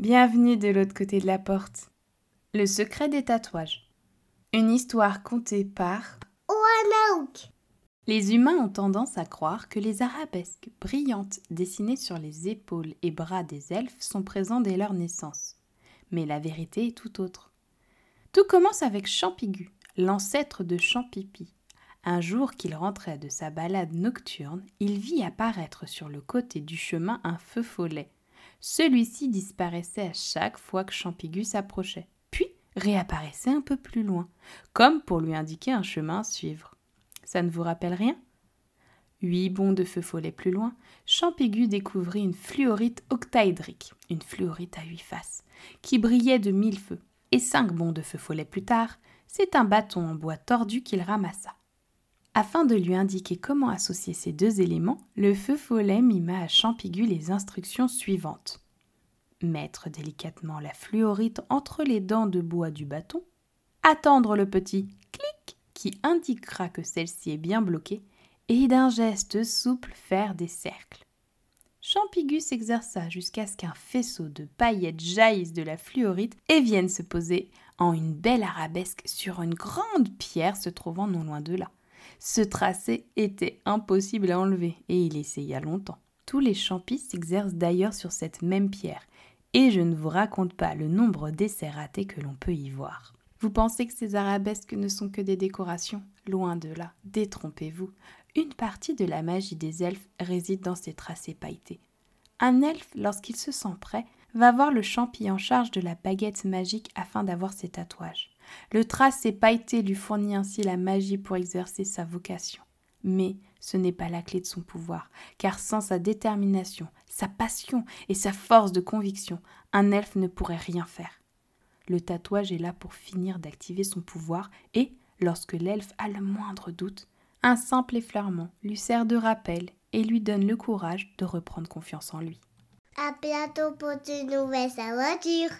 Bienvenue de l'autre côté de la porte. Le secret des tatouages. Une histoire contée par Oanaouk. Les humains ont tendance à croire que les arabesques brillantes dessinées sur les épaules et bras des elfes sont présents dès leur naissance. Mais la vérité est tout autre. Tout commence avec Champigu, l'ancêtre de Champipi. Un jour qu'il rentrait de sa balade nocturne, il vit apparaître sur le côté du chemin un feu follet. Celui-ci disparaissait à chaque fois que Champigu s'approchait, puis réapparaissait un peu plus loin, comme pour lui indiquer un chemin à suivre. Ça ne vous rappelle rien? Huit bonds de feu follet plus loin, Champigu découvrit une fluorite octaédrique, une fluorite à huit faces, qui brillait de mille feux. Et cinq bonds de feu follet plus tard, c'est un bâton en bois tordu qu'il ramassa. Afin de lui indiquer comment associer ces deux éléments, le feu follet mima à Champigu les instructions suivantes. Mettre délicatement la fluorite entre les dents de bois du bâton, attendre le petit clic qui indiquera que celle-ci est bien bloquée, et d'un geste souple faire des cercles. Champigu s'exerça jusqu'à ce qu'un faisceau de paillettes jaillisse de la fluorite et vienne se poser en une belle arabesque sur une grande pierre se trouvant non loin de là. Ce tracé était impossible à enlever et il essaya longtemps. Tous les champis s'exercent d'ailleurs sur cette même pierre, et je ne vous raconte pas le nombre d'essais ratés que l'on peut y voir. Vous pensez que ces arabesques ne sont que des décorations? Loin de là, détrompez-vous. Une partie de la magie des elfes réside dans ces tracés pailletés. Un elfe, lorsqu'il se sent prêt, va voir le champi en charge de la baguette magique afin d'avoir ses tatouages. Le tracé pailleté lui fournit ainsi la magie pour exercer sa vocation. Mais ce n'est pas la clé de son pouvoir, car sans sa détermination, sa passion et sa force de conviction, un elfe ne pourrait rien faire. Le tatouage est là pour finir d'activer son pouvoir et, lorsque l'elfe a le moindre doute, un simple effleurement lui sert de rappel et lui donne le courage de reprendre confiance en lui. À bientôt pour de nouvelles aventures.